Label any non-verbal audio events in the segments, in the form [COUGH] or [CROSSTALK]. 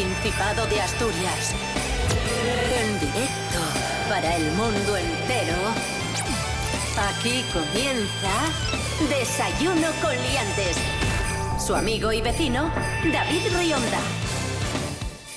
Principado de Asturias. En directo para el mundo entero. Aquí comienza Desayuno con Liantes. Su amigo y vecino, David Rionda.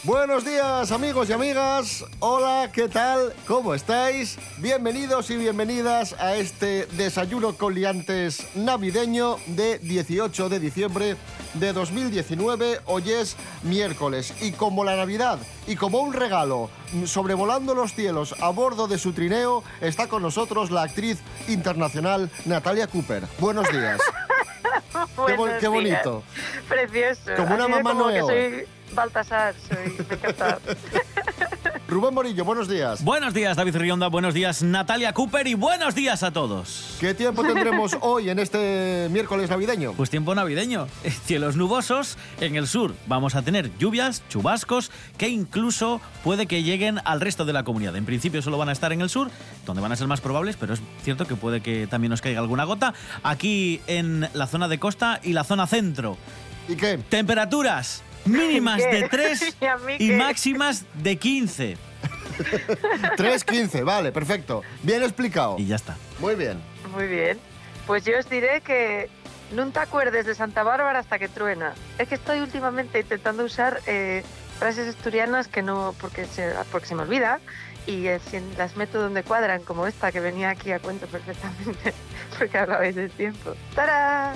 Buenos días amigos y amigas, hola, ¿qué tal? ¿Cómo estáis? Bienvenidos y bienvenidas a este desayuno con liantes navideño de 18 de diciembre de 2019. Hoy es miércoles y como la Navidad y como un regalo sobrevolando los cielos a bordo de su trineo está con nosotros la actriz internacional Natalia Cooper. Buenos días. [LAUGHS] qué, bo- Buenos qué bonito. días. Precioso. Como una Así mamá como que soy Baltasar, soy me encanta. [LAUGHS] Rubén Morillo, buenos días. Buenos días, David Rionda. Buenos días, Natalia Cooper. Y buenos días a todos. ¿Qué tiempo tendremos [LAUGHS] hoy en este miércoles navideño? Pues tiempo navideño. Cielos nubosos en el sur. Vamos a tener lluvias, chubascos, que incluso puede que lleguen al resto de la comunidad. En principio solo van a estar en el sur, donde van a ser más probables, pero es cierto que puede que también nos caiga alguna gota. Aquí en la zona de costa y la zona centro. ¿Y qué? Temperaturas mínimas ¿Qué? de 3 [LAUGHS] ¿Y máximas de 15. 3.15, [LAUGHS] vale, perfecto. Bien explicado. Y ya está. Muy bien. Muy bien. Pues yo os diré que te acuerdes de Santa Bárbara hasta que truena. Es que estoy últimamente intentando usar eh, frases asturianas que no, porque se, porque se me olvida. Y eh, si las meto donde cuadran, como esta que venía aquí a cuento perfectamente, [LAUGHS] porque hablabais del tiempo. ¡Tarán!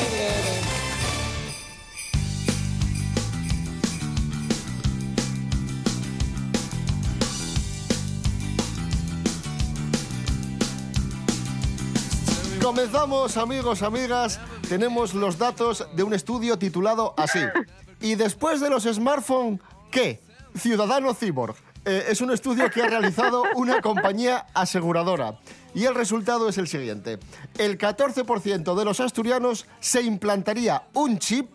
Comenzamos, amigos, amigas. Tenemos los datos de un estudio titulado así. Y después de los smartphones, ¿qué? Ciudadano Cyborg. Eh, es un estudio que ha realizado una compañía aseguradora. Y el resultado es el siguiente. El 14% de los asturianos se implantaría un chip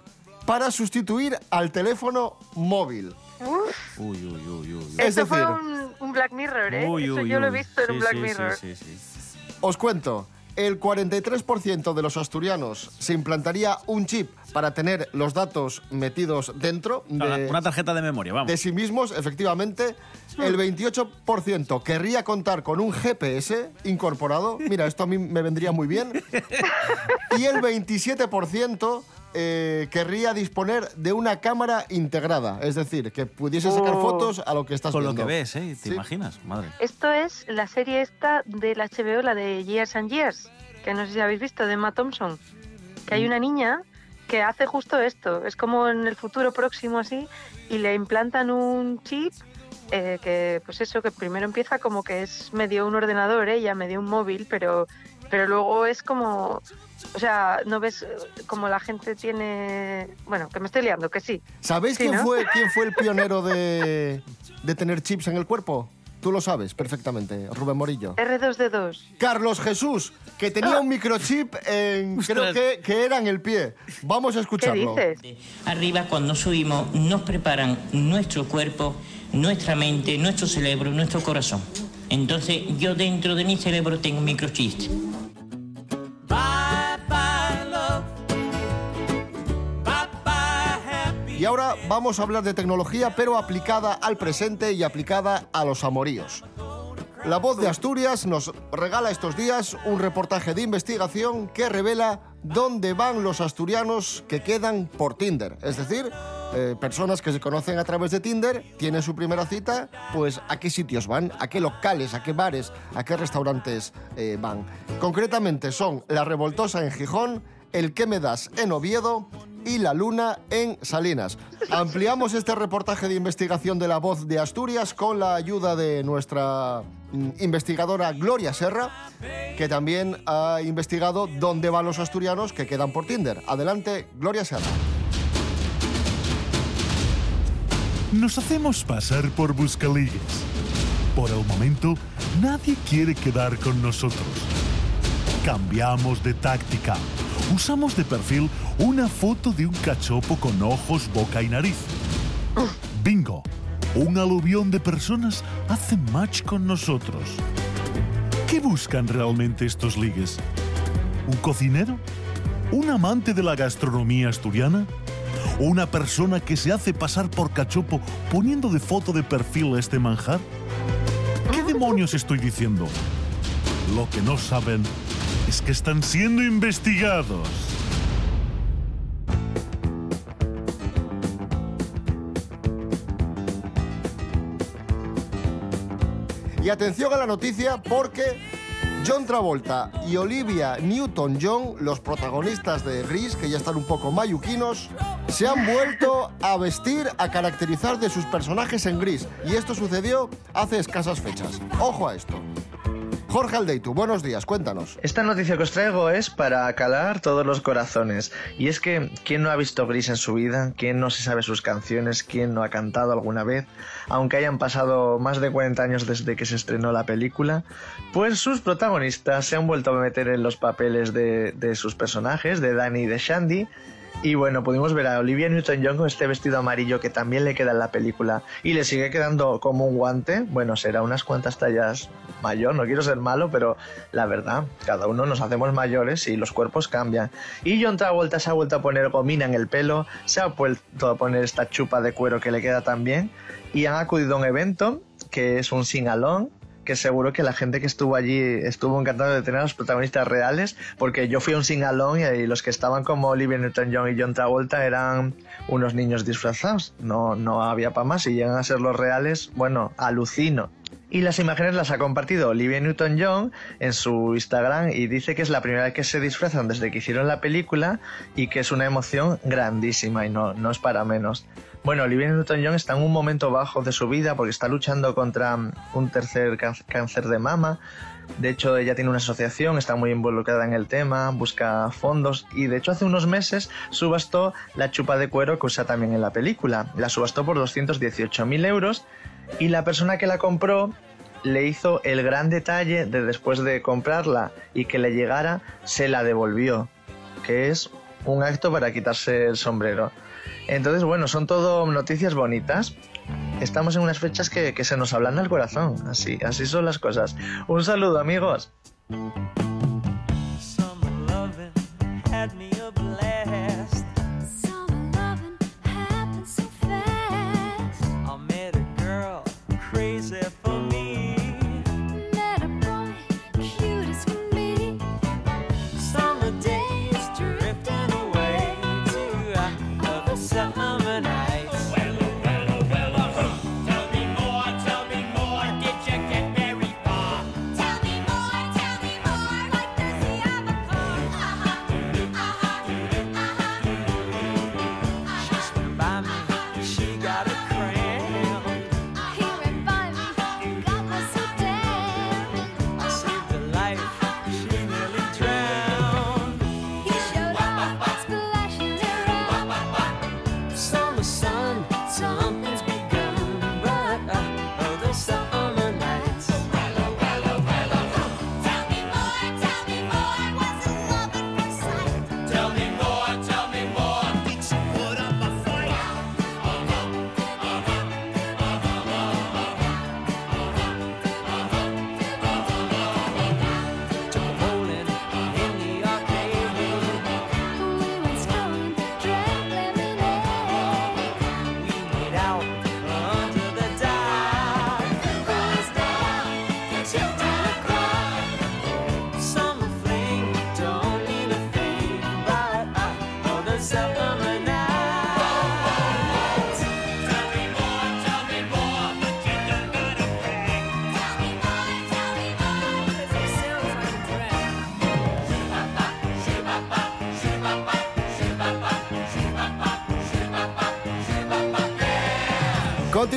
para sustituir al teléfono móvil. Uy, uy, uy, uy. Es Esto fue un, un Black Mirror, ¿eh? Uy, Eso uy, yo lo he visto en un Black sí, Mirror. sí, sí, sí. Os cuento, el 43% de los asturianos se implantaría un chip para tener los datos metidos dentro de, Una tarjeta de memoria, vamos. de sí mismos, efectivamente. El 28% querría contar con un GPS incorporado. Mira, esto a mí me vendría muy bien. Y el 27% eh, querría disponer de una cámara integrada. Es decir, que pudiese sacar Oh. fotos a lo que estás Con lo viendo. que ves, ¿eh? ¿Te Sí. imaginas? Madre. Esto es la serie esta del HBO, la de Years and Years, que no sé si habéis visto, de Emma Thompson. Que hay una niña que hace justo esto. Es como en el futuro próximo así, y le implantan un chip eh, que, pues eso, que primero empieza como que es medio un ordenador, ella, medio un móvil, pero, pero luego es como... O sea, no ves eh, como la gente tiene... Bueno, que me estoy liando, que sí. ¿Sabéis Sí, quién, ¿no? fue, [LAUGHS] quién fue el pionero de, de tener chips en el cuerpo? Tú lo sabes perfectamente, Rubén Morillo. R2D2. Carlos Jesús, que tenía un microchip en, creo que, que era en el pie. Vamos a ¿Qué escucharlo. dices? Arriba cuando subimos nos preparan nuestro cuerpo, nuestra mente, nuestro cerebro, nuestro corazón. Entonces yo dentro de mi cerebro tengo un microchip. Y ahora vamos a hablar de tecnología, pero aplicada al presente y aplicada a los amoríos. La voz de Asturias nos regala estos días un reportaje de investigación que revela dónde van los asturianos que quedan por Tinder. Es decir, eh, personas que se conocen a través de Tinder, tienen su primera cita, pues a qué sitios van, a qué locales, a qué bares, a qué restaurantes eh, van. Concretamente son La Revoltosa en Gijón, El que me das en Oviedo y La Luna en Salinas. Ampliamos este reportaje de investigación de la voz de Asturias con la ayuda de nuestra mm, investigadora Gloria Serra, que también ha investigado dónde van los asturianos que quedan por Tinder. Adelante, Gloria Serra. Nos hacemos pasar por buscaligues. Por el momento, nadie quiere quedar con nosotros. Cambiamos de táctica. Usamos de perfil una foto de un cachopo con ojos, boca y nariz. Bingo. Un aluvión de personas hace match con nosotros. ¿Qué buscan realmente estos ligues? ¿Un cocinero? ¿Un amante de la gastronomía asturiana? ¿O una persona que se hace pasar por cachopo poniendo de foto de perfil este manjar? ¿Qué demonios estoy diciendo? Lo que no saben es que están siendo investigados. Y atención a la noticia porque John Travolta y Olivia Newton-John, los protagonistas de Gris, que ya están un poco mayuquinos, se han vuelto a vestir, a caracterizar de sus personajes en Gris. Y esto sucedió hace escasas fechas. Ojo a esto. Jorge Aldeitu, buenos días, cuéntanos. Esta noticia que os traigo es para calar todos los corazones. Y es que, ¿quién no ha visto Gris en su vida? ¿Quién no se sabe sus canciones? ¿Quién no ha cantado alguna vez? Aunque hayan pasado más de 40 años desde que se estrenó la película, pues sus protagonistas se han vuelto a meter en los papeles de, sus personajes, de Danny y de Shandy, y bueno, pudimos ver a Olivia Newton-John con este vestido amarillo que también le queda en la película y le sigue quedando como un guante. Bueno, será unas cuantas tallas mayor, no quiero ser malo, pero la verdad, cada uno nos hacemos mayores y los cuerpos cambian. Y John Travolta se ha vuelto a poner gomina en el pelo, se ha vuelto a poner esta chupa de cuero que le queda tan bien y han acudido a un evento que es un sing-along que seguro que la gente que estuvo allí estuvo encantado de tener a los protagonistas reales, porque yo fui a un sing-along y los que estaban como Olivia Newton-John y John Travolta eran unos niños disfrazados, no, no había para más, y llegan a ser los reales, bueno, alucino. Y las imágenes las ha compartido Olivia Newton-John en su Instagram y dice que es la primera vez que se disfrazan desde que hicieron la película y que es una emoción grandísima y no, no es para menos. Bueno, Olivia Newton-John está en un momento bajo de su vida porque está luchando contra un tercer cáncer de mama. De hecho, ella tiene una asociación, está muy involucrada en el tema, busca fondos y de hecho hace unos meses subastó la chupa de cuero que usa también en la película. La subastó por 218.000 euros y la persona que la compró le hizo el gran detalle de después de comprarla y que le llegara, se la devolvió, que es un acto para quitarse el sombrero. Entonces, bueno, son todo noticias bonitas. Estamos en unas fechas que, que se nos hablan al corazón. Así, así son las cosas. Un saludo, amigos.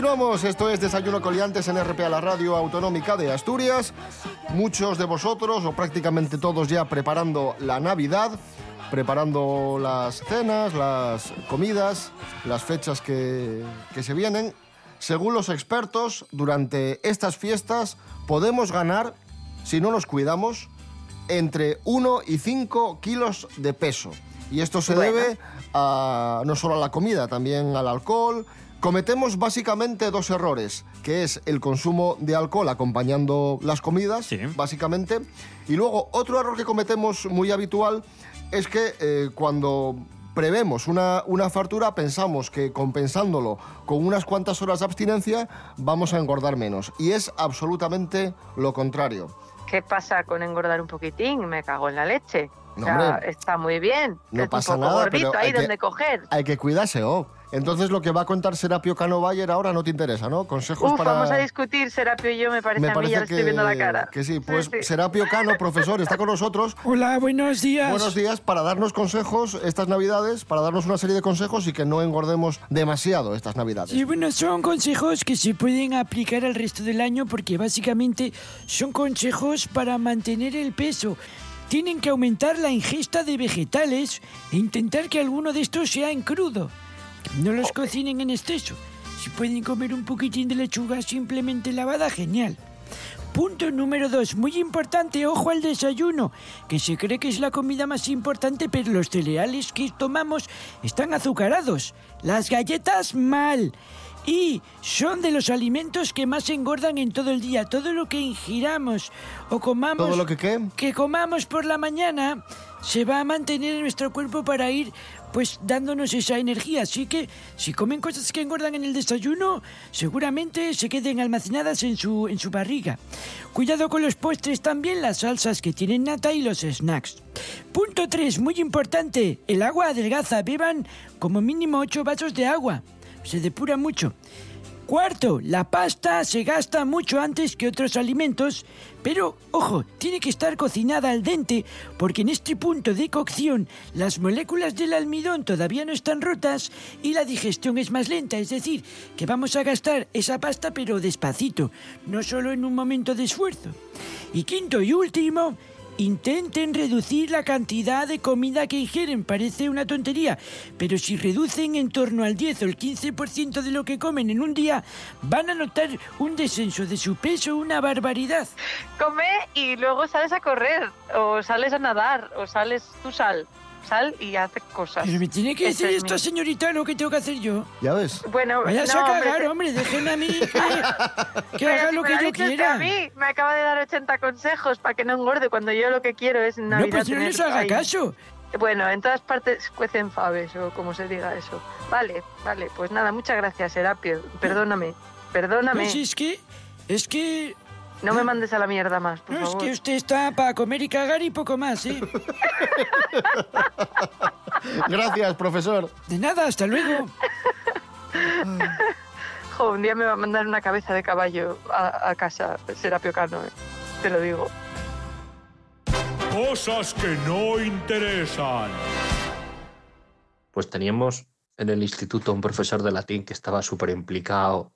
Continuamos, esto es Desayuno Coliantes en RPA, la radio autonómica de Asturias. Muchos de vosotros, o prácticamente todos ya preparando la Navidad, preparando las cenas, las comidas, las fechas que, que se vienen. Según los expertos, durante estas fiestas podemos ganar, si no nos cuidamos, entre 1 y 5 kilos de peso. Y esto se Bueno. debe a, no solo a la comida, también al alcohol. Cometemos básicamente dos errores, que es el consumo de alcohol acompañando las comidas, Sí. básicamente. Y luego otro error que cometemos muy habitual es que eh, cuando prevemos una, una fartura pensamos que compensándolo con unas cuantas horas de abstinencia vamos a engordar menos. Y es absolutamente lo contrario. ¿Qué pasa con engordar un poquitín? Me cago en la leche. No, o sea, hombre. está muy bien. No Es pasa un poco nada, gordito pero ahí hay que- donde coger. Hay que cuidarse, oh. Entonces lo que va a contar Serapio Cano Bayer ahora no te interesa, ¿no? Consejos Uf, para... vamos a discutir, Serapio y yo, me parece, a mí, ya le estoy viendo la cara. que sí. Pues Sí, sí. Serapio Cano, profesor, está con nosotros. [LAUGHS] Hola, buenos días. Buenos días para darnos consejos estas navidades, para darnos una serie de consejos y que no engordemos demasiado estas navidades. Sí, bueno, son consejos que se pueden aplicar al resto del año porque básicamente son consejos para mantener el peso. Tienen que aumentar la ingesta de vegetales e intentar que alguno de estos sea en crudo. No los cocinen en exceso. Si pueden comer un poquitín de lechuga simplemente lavada, genial. Punto número dos, muy importante, ojo al desayuno, que se cree que es la comida más importante, pero los cereales que tomamos están azucarados. Las galletas mal. Y son de los alimentos que más engordan en todo el día. Todo lo que ingiramos o comamos ¿Todo lo que qué? que comamos por la mañana se va a mantener en nuestro cuerpo para ir pues dándonos esa energía. Así que si comen cosas que engordan en el desayuno, seguramente se queden almacenadas en su, en su barriga. Cuidado con los postres también, las salsas que tienen nata y los snacks. Punto 3, muy importante, el agua adelgaza. Beban como mínimo 8 vasos de agua. Se depura mucho. Cuarto, la pasta se gasta mucho antes que otros alimentos, pero ojo, tiene que estar cocinada al dente porque en este punto de cocción las moléculas del almidón todavía no están rotas y la digestión es más lenta, es decir, que vamos a gastar esa pasta pero despacito, no solo en un momento de esfuerzo. Y quinto y último, Intenten reducir la cantidad de comida que ingieren. Parece una tontería, pero si reducen en torno al 10 o el 15% de lo que comen en un día, van a notar un descenso de su peso, una barbaridad. Come y luego sales a correr, o sales a nadar, o sales tú sal. Sal y hace cosas. Pero me tiene que Ese decir es esta mi- señorita lo que tengo que hacer yo. ¿Ya ves? Bueno, Váyase no, a cagar, hombre, déjenme a mí [LAUGHS] que, que Pero haga si lo me que yo quiera. A mí me acaba de dar 80 consejos para que no engorde cuando yo lo que quiero es en No, Navidad pues no tener les haga ahí- caso. Bueno, en todas partes cuecen faves o como se diga eso. Vale, vale, pues nada, muchas gracias, Serapio. Perdóname, perdóname. Pues es que, es que, No me mandes a la mierda más, por no, es favor. que usted está para comer y cagar y poco más, ¿eh? [LAUGHS] Gracias, profesor. De nada, hasta luego. Jo, un día me va a mandar una cabeza de caballo a, a casa, Serapio Cano, eh. te lo digo. Cosas que no interesan. Pues teníamos en el instituto un profesor de latín que estaba súper implicado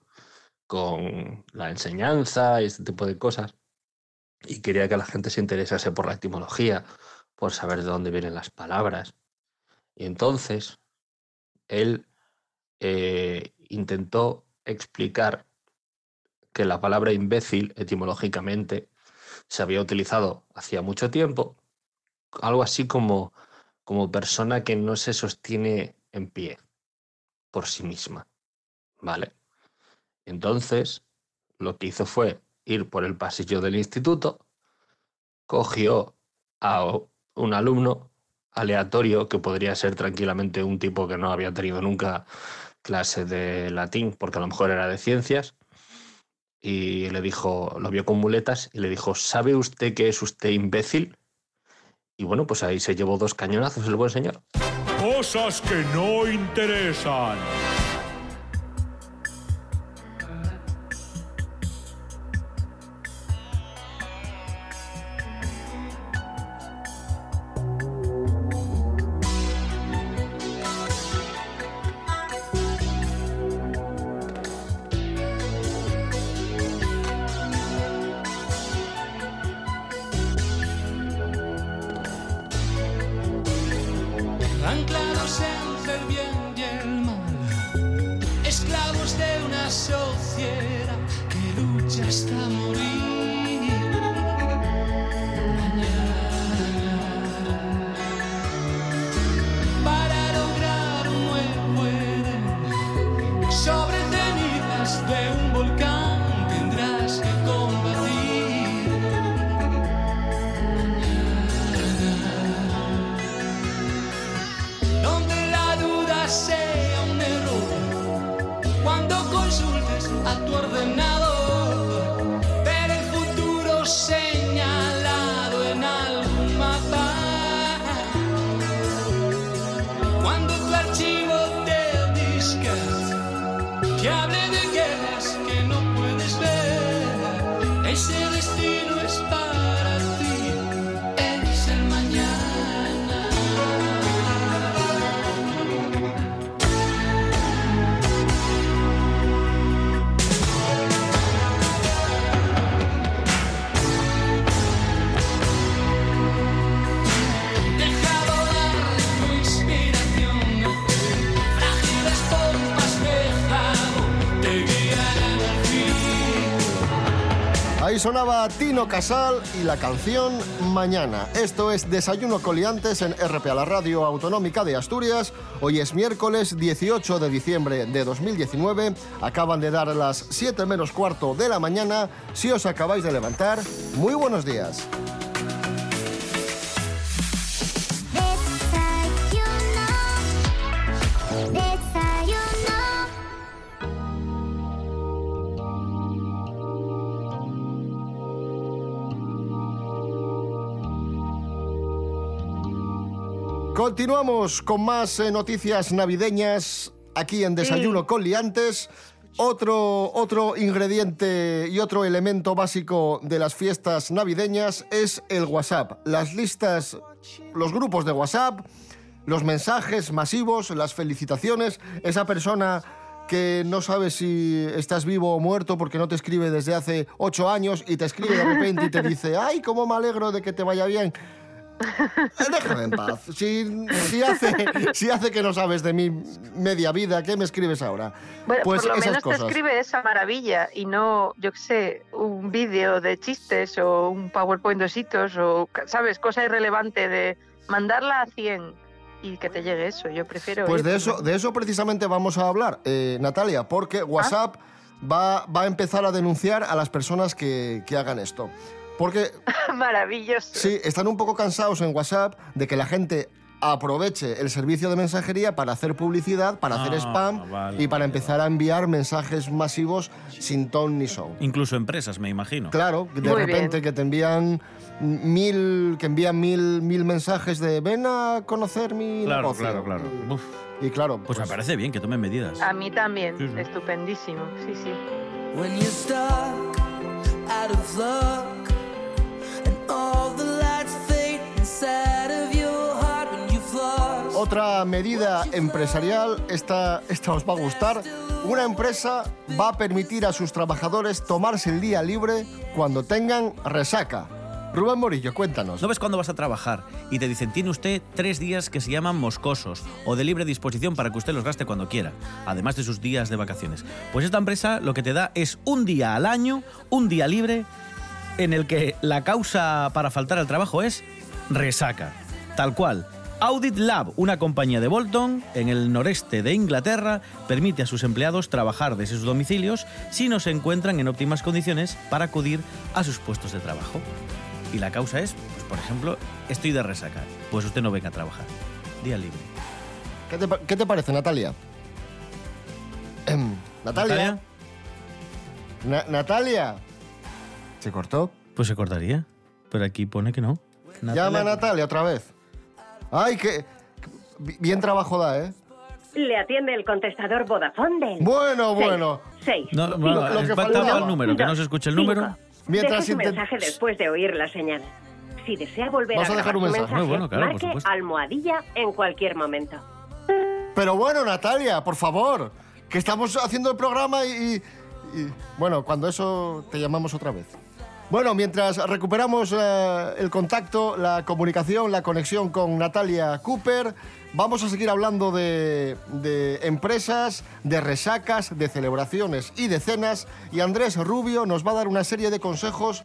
con la enseñanza y este tipo de cosas. Y quería que la gente se interesase por la etimología, por saber de dónde vienen las palabras. Y entonces él eh, intentó explicar que la palabra imbécil etimológicamente se había utilizado hacía mucho tiempo, algo así como, como persona que no se sostiene en pie por sí misma. ¿Vale? Entonces, lo que hizo fue ir por el pasillo del instituto, cogió a un alumno aleatorio que podría ser tranquilamente un tipo que no había tenido nunca clase de latín, porque a lo mejor era de ciencias, y le dijo, lo vio con muletas y le dijo, ¿sabe usted que es usted imbécil? Y bueno, pues ahí se llevó dos cañonazos el buen señor. Cosas que no interesan. Anclados entre el bien y el mal, esclavos de una sociedad que lucha hasta sonaba Tino Casal y la canción Mañana. Esto es Desayuno Coliantes en RPA, la radio autonómica de Asturias. Hoy es miércoles 18 de diciembre de 2019. Acaban de dar las 7 menos cuarto de la mañana. Si os acabáis de levantar, muy buenos días. Continuamos con más eh, noticias navideñas aquí en Desayuno con Liantes. Otro, otro ingrediente y otro elemento básico de las fiestas navideñas es el WhatsApp. Las listas, los grupos de WhatsApp, los mensajes masivos, las felicitaciones, esa persona que no sabe si estás vivo o muerto porque no te escribe desde hace ocho años y te escribe de repente y te [LAUGHS] dice, ay, cómo me alegro de que te vaya bien. Eh, Déjame en paz. Si, si hace, si hace que no sabes de mi media vida, ¿qué me escribes ahora? Bueno, pues por lo esas menos cosas. te escribe esa maravilla y no, yo qué sé, un vídeo de chistes o un PowerPoint de ositos o, ¿sabes? Cosa irrelevante de mandarla a 100 y que te llegue eso. Yo prefiero... Pues de eso, de eso precisamente vamos a hablar, eh, Natalia, porque WhatsApp va, va a empezar a denunciar a las personas que, que hagan esto. Porque [LAUGHS] Maravilloso. sí, están un poco cansados en WhatsApp de que la gente aproveche el servicio de mensajería para hacer publicidad, para hacer Ah, spam vale, y para vale, empezar a enviar mensajes masivos sin ton ni son. Incluso empresas, me imagino. Claro, de Muy repente bien. que te envían mil, que envían mil, mil mensajes de ven a conocer mi Claro, negocio". claro, claro. Uf, Y claro, pues me parece bien que tomen medidas. A mí también, Sí, sí. estupendísimo, sí, sí. When you're stuck out of luck Otra medida empresarial, esta, esta os va a gustar. Una empresa va a permitir a sus trabajadores tomarse el día libre cuando tengan resaca. Rubén Morillo, cuéntanos. ¿No ves cuándo vas a trabajar y te dicen tiene usted tres días que se llaman moscosos o de libre disposición para que usted los gaste cuando quiera, además de sus días de vacaciones? Pues esta empresa lo que te da es un día al año, un día libre, en el que la causa para faltar al trabajo es resaca. Tal cual. Audit Lab, una compañía de Bolton en el noreste de Inglaterra, permite a sus empleados trabajar desde sus domicilios si no se encuentran en óptimas condiciones para acudir a sus puestos de trabajo. Y la causa es, pues, por ejemplo, estoy de resaca. Pues usted no venga a trabajar. Día libre. ¿Qué te, pa- qué te parece, Natalia? Em, Natalia. Na- Natalia. ¿Se cortó? Pues se cortaría. Pero aquí pone que no. Llama a Natalia otra vez. Ay, que... Bien trabajo da, ¿eh? Le atiende el contestador Vodafone del... Bueno, Seis, bueno. Seis. No, bueno, lo que faltaba faltaba. el número, que no se escuche el cinco. número. Mientras Deje su intent- mensaje después de oír la señal. Si desea volver Vas a a, dejar un mensaje. Bueno, claro, marque almohadilla en cualquier momento. Pero bueno, Natalia, por favor, que estamos haciendo el programa y, y- y- bueno, cuando eso te llamamos otra vez. Bueno, mientras recuperamos eh, el contacto, la comunicación, la conexión con Natalia Cooper, vamos a seguir hablando de, de empresas, de resacas, de celebraciones y de cenas. Y Andrés Rubio nos va a dar una serie de consejos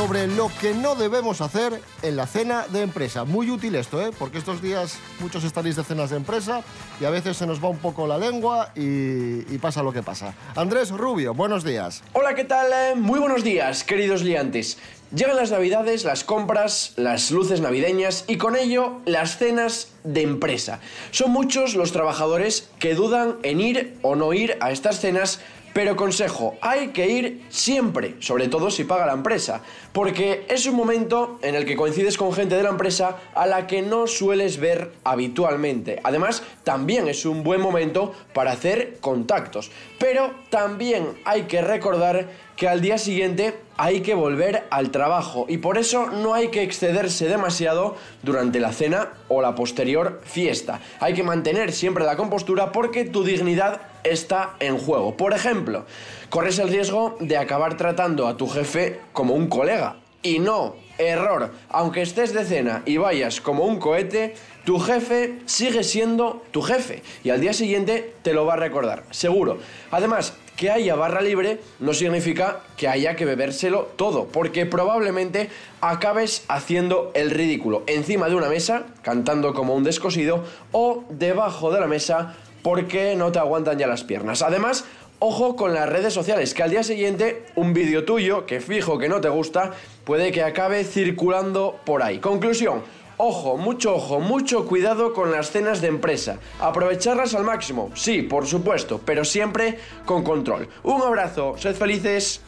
sobre lo que no debemos hacer en la cena de empresa. Muy útil esto, ¿eh? Porque estos días muchos estaréis de cenas de empresa y a veces se nos va un poco la lengua y, y pasa lo que pasa. Andrés Rubio, buenos días. Hola, ¿qué tal? Eh, Muy buenos días, queridos liantes. Llegan las navidades, las compras, las luces navideñas y con ello las cenas de empresa. Son muchos los trabajadores que dudan en ir o no ir a estas cenas, pero consejo, hay que ir siempre, sobre todo si paga la empresa, porque es un momento en el que coincides con gente de la empresa a la que no sueles ver habitualmente. Además, también es un buen momento para hacer contactos, pero también hay que recordar que al día siguiente hay que volver al trabajo y por eso no hay que excederse demasiado durante la cena o la posterior fiesta. Hay que mantener siempre la compostura porque tu dignidad está en juego. Por ejemplo, corres el riesgo de acabar tratando a tu jefe como un colega. Y no, error, aunque estés de cena y vayas como un cohete, tu jefe sigue siendo tu jefe y al día siguiente te lo va a recordar, seguro. Además, que haya barra libre no significa que haya que bebérselo todo, porque probablemente acabes haciendo el ridículo encima de una mesa, cantando como un descosido, o debajo de la mesa porque no te aguantan ya las piernas. Además, Ojo con las redes sociales, que al día siguiente un vídeo tuyo, que fijo que no te gusta, puede que acabe circulando por ahí. Conclusión, ojo, mucho ojo, mucho cuidado con las cenas de empresa. Aprovecharlas al máximo, sí, por supuesto, pero siempre con control. Un abrazo, sed felices.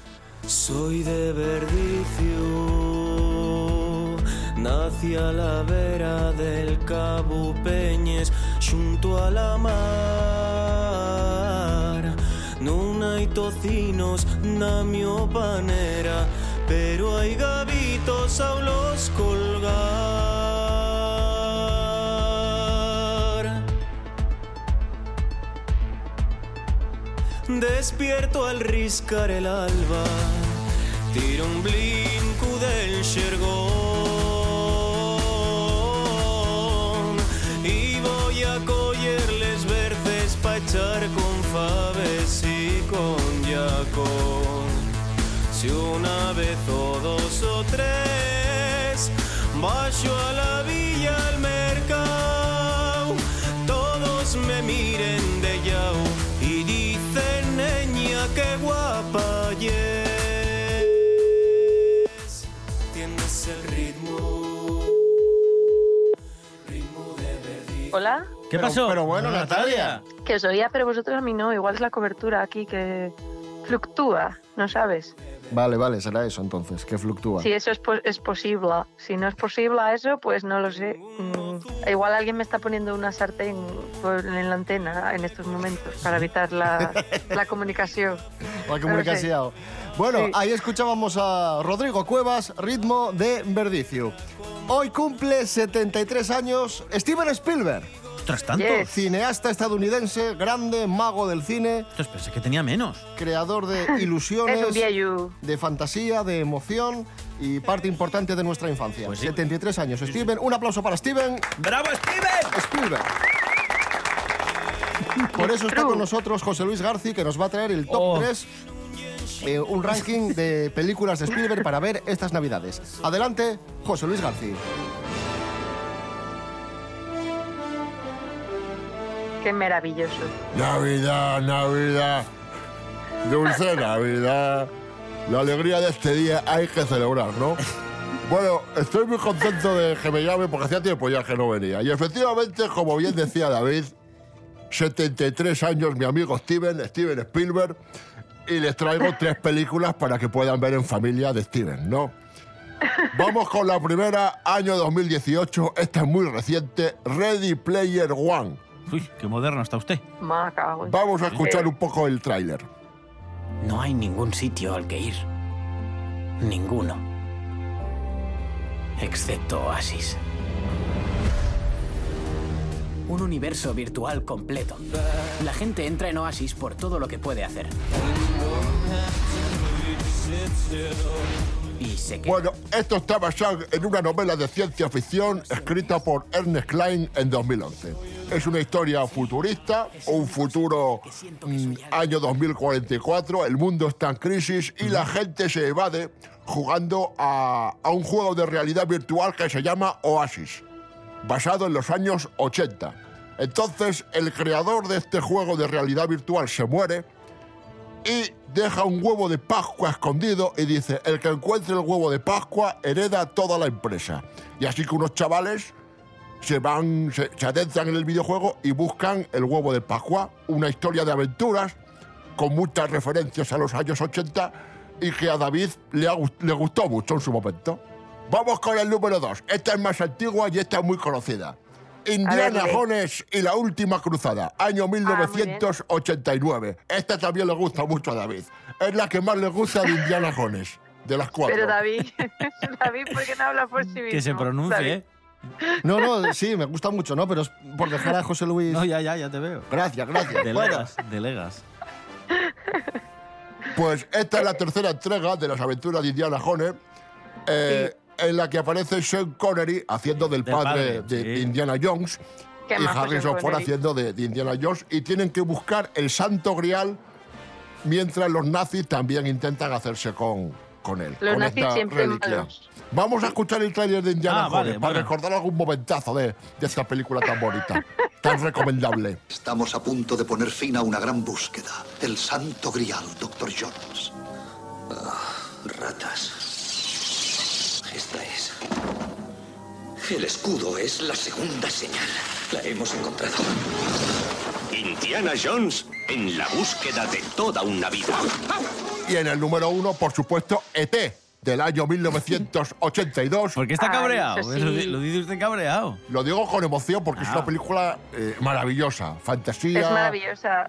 Soy de Nací a la vera del Cabo Peñes Xunto a la mar. Non hai tocinos na panera Pero hai gavitos ao los colgar. Despierto al riscar el alba, tiro un blinco del xergón con faves y con yacón. Si una vez o dos o tres, bajo a la villa al mercado, todos me miren de yao y dicen, niña, qué guapa yes. Tienes el ritmo, ritmo de. Hola, ¿Qué Pero- pasó? pero bueno, Natalia. Que os oía, pero vosotros a mí no. Igual es la cobertura aquí que fluctúa, ¿no sabes? Vale, vale, será eso entonces, que fluctúa. Si eso es, po- es posible. Si no es posible eso, pues no lo sé. Mm, igual alguien me está poniendo una sartén en la antena en estos momentos para evitar la, [LAUGHS] la comunicación. La comunicación. Bueno, Sí. ahí escuchábamos a Rodrigo Cuevas, ritmo de Verdicio. Hoy cumple 73 años Steven Spielberg. Ostras, tanto. Yes. Cineasta estadounidense, grande, mago del cine, Ostras, pensé que tenía menos. creador de [LAUGHS] ilusiones, de fantasía, de emoción y parte importante de nuestra infancia. Pues sí. 73 años. Steven, un aplauso para Steven ¡Bravo, Steven! Spielberg. Por eso está con nosotros José Luis Garci, que nos va a traer el top Oh. 3, eh, un ranking de películas de Spielberg para ver estas navidades. Adelante, José Luis Garci. Qué maravilloso. Navidad, Navidad, dulce [LAUGHS] Navidad. La alegría de este día hay que celebrar, ¿no? Bueno, estoy muy contento de que me llame porque hacía tiempo ya que no venía. Y efectivamente, como bien decía David, 73 años mi amigo Steven, Steven Spielberg, y les traigo tres películas para que puedan ver en familia de Steven, ¿no? Vamos con la primera, año 2018, esta es muy reciente, Ready Player One. Uy, qué moderno está usted. Vamos a escuchar un poco el tráiler. No hay ningún sitio al que ir. Ninguno. Excepto Oasis. Un universo virtual completo. La gente entra en Oasis por todo lo que puede hacer. Bueno, esto está basado en una novela de ciencia ficción escrita por Ernest Klein en 2011. Es una historia futurista, un futuro mm, año 2044, el mundo está en crisis y la gente se evade jugando a un juego de realidad virtual que se llama Oasis, basado en los años 80. Entonces, el creador de este juego de realidad virtual se muere y deja un huevo de Pascua escondido y dice, el que encuentre el huevo de Pascua hereda toda la empresa. Y así que unos chavales se van, se, adentran en el videojuego y buscan el huevo de Pascua, una historia de aventuras con muchas referencias a los años 80 y que a David le, le gustó mucho en su momento. Vamos con el número 2. Esta es más antigua y esta es muy conocida. Indiana. Jones y la última cruzada, año 1989. Esta también le gusta mucho a David. Es la que más le gusta de Indiana Jones, de las cuatro. Pero David, [LAUGHS] David, ¿por qué no habla por sí mismo? Que se pronuncie. ¿eh? No, no, sí, me gusta mucho, ¿no? Pero es por dejar a José Luis. No, ya, ya, ya te veo. Gracias, gracias. Bueno, Delegas, delegas. Pues esta es la tercera entrega de las aventuras de Indiana Jones, eh, en la que aparece Sean Connery haciendo del Del padre, padre, de sí. Indiana Jones y Harrison Ford haciendo de, de Indiana Jones y tienen que buscar el santo grial mientras los nazis también intentan hacerse con, con él. Los con nazis esta siempre reliquia. malos. Vamos a escuchar el tráiler de Indiana Ah, Jones vale, para vale. recordar algún momentazo de, de esta película tan bonita, [LAUGHS] tan recomendable. Estamos a punto de poner fin a una gran búsqueda. El santo grial, Dr. Jones. Ah, ratas. El escudo es la segunda señal. La hemos encontrado. Indiana Jones en la búsqueda de toda una vida. Y en el número uno, por supuesto, ET, del año 1982. ¿Por qué está cabreado? sí. lo dice usted cabreado. Lo digo con emoción porque es Ah. una película eh, maravillosa, fantasía. Es maravillosa.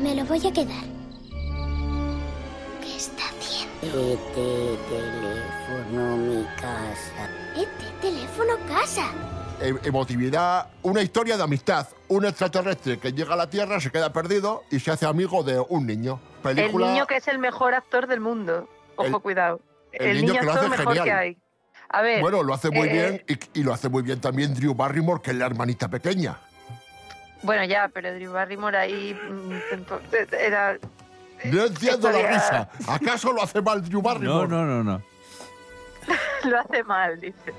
Me lo voy a quedar. ¿Qué está haciendo? Este teléfono, mi casa. Este teléfono, casa. e- emotividad, una historia de amistad. Un extraterrestre que llega a la Tierra, se queda perdido y se hace amigo de un niño. Película. El niño que es el mejor actor del mundo. Ojo, El- cuidado. el El, niño niño, que lo hace mejor genial. que hay. A ver. Bueno, lo hace muy eh, bien y, y lo hace muy bien también Drew Barrymore, que es la hermanita pequeña. Bueno, ya, pero Drew Barrymore ahí mm, era... No entiendo la risa. ¿Acaso lo hace mal Drew Barrymore? No, no, no, no. [LAUGHS] lo hace mal, dice.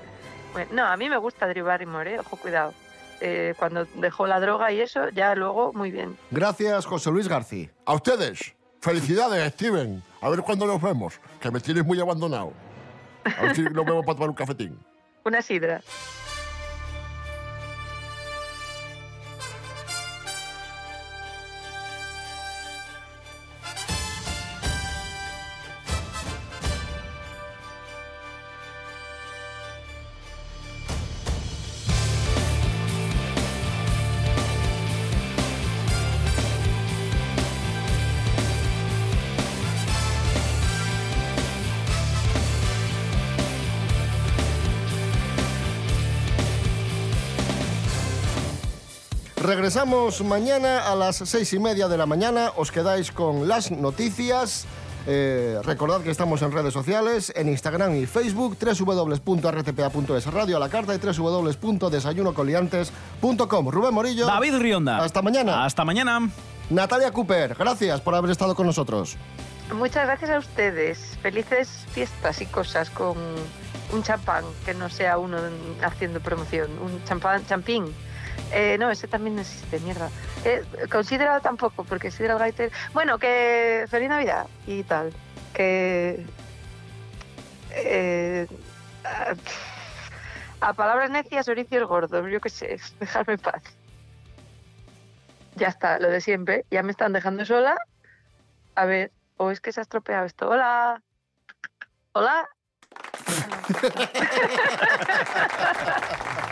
Bueno, no, a mí me gusta Drew Barrymore, ¿eh? ojo, cuidado. Eh, cuando dejó la droga y eso, ya luego muy bien. gracias, José Luis García. A ustedes, felicidades, Steven. A ver cuándo nos vemos, que me tienes muy abandonado. A ver si nos vemos para tomar un cafetín. [LAUGHS] Una sidra. Regresamos mañana a las seis y media de la mañana. Os quedáis con las noticias. Eh, recordad que estamos en redes sociales, en Instagram y Facebook, www.rtpa.es, Radio a la Carta y www.desayunocoliantes.com. Rubén Morillo. David Rionda. Hasta mañana. Hasta mañana. Natalia Cooper, gracias por haber estado con nosotros. Muchas gracias a ustedes. Felices fiestas y cosas con un champán, que no sea uno haciendo promoción. Un champán, champín. Eh, no, ese también no existe, mierda. Eh, considerado tampoco, porque Sidra Gaiter... Bueno, que feliz Navidad y tal. Que... eh, a, a palabras necias, oricios gordos, yo qué sé, [LAUGHS] dejarme en paz. Ya está, lo de siempre. Ya me están dejando sola. A ver, o es que se ha estropeado esto. Hola. Hola. [LAUGHS]